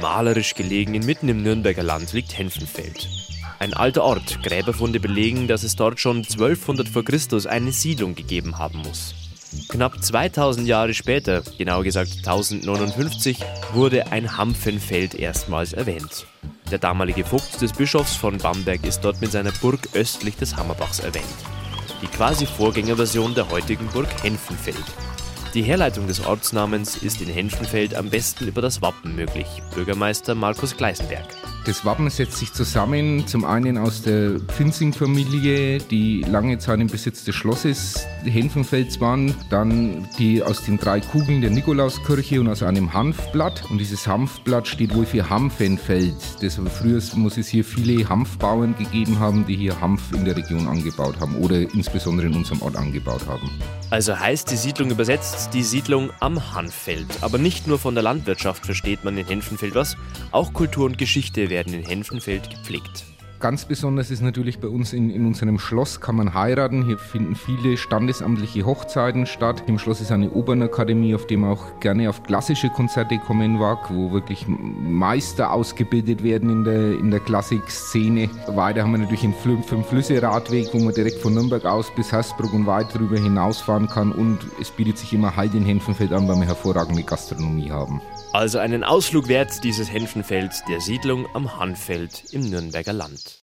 Malerisch gelegen inmitten im Nürnberger Land liegt Henfenfeld. Ein alter Ort, Gräberfunde belegen, dass es dort schon 1200 v. Chr. eine Siedlung gegeben haben muss. Knapp 2000 Jahre später, genauer gesagt 1059, wurde ein Hampfenfeld erstmals erwähnt. Der damalige Vogt des Bischofs von Bamberg ist dort mit seiner Burg östlich des Hammerbachs erwähnt. Die quasi Vorgängerversion der heutigen Burg Henfenfeld. Die Herleitung des Ortsnamens ist in Henschenfeld am besten über das Wappen möglich. Bürgermeister Markus Gleisenberg. Das Wappen setzt sich zusammen zum einen aus der Pfinsing-Familie, die lange Zeit im Besitz des Schlosses Henfenfelds waren, dann die aus den drei Kugeln der Nikolauskirche und aus einem Hanfblatt. Und dieses Hanfblatt steht wohl für Hanfenfeld. Deshalb früher muss es hier viele Hanfbauern gegeben haben, die hier Hanf in der Region angebaut haben oder insbesondere in unserem Ort angebaut haben. Also heißt die Siedlung übersetzt die Siedlung am Hanffeld. Aber nicht nur von der Landwirtschaft versteht man in Henfenfeld was, auch Kultur und Geschichte werden in Henfenfeld gepflegt. Ganz besonders ist natürlich bei uns in, in unserem Schloss kann man heiraten. Hier finden viele standesamtliche Hochzeiten statt. Im Schloss ist eine Opernakademie, auf dem auch gerne auf klassische Konzerte kommen mag, wo wirklich Meister ausgebildet werden in der, in der Klassikszene. Weiter haben wir natürlich einen Fünf-Flüsse-Radweg, wo man direkt von Nürnberg aus bis Hersbruck und weit darüber hinausfahren kann. Und es bietet sich immer Halt in Henfenfeld an, weil wir hervorragende Gastronomie haben. Also einen Ausflug wert dieses Henfenfeld der Siedlung am Hanfeld im Nürnberger Land.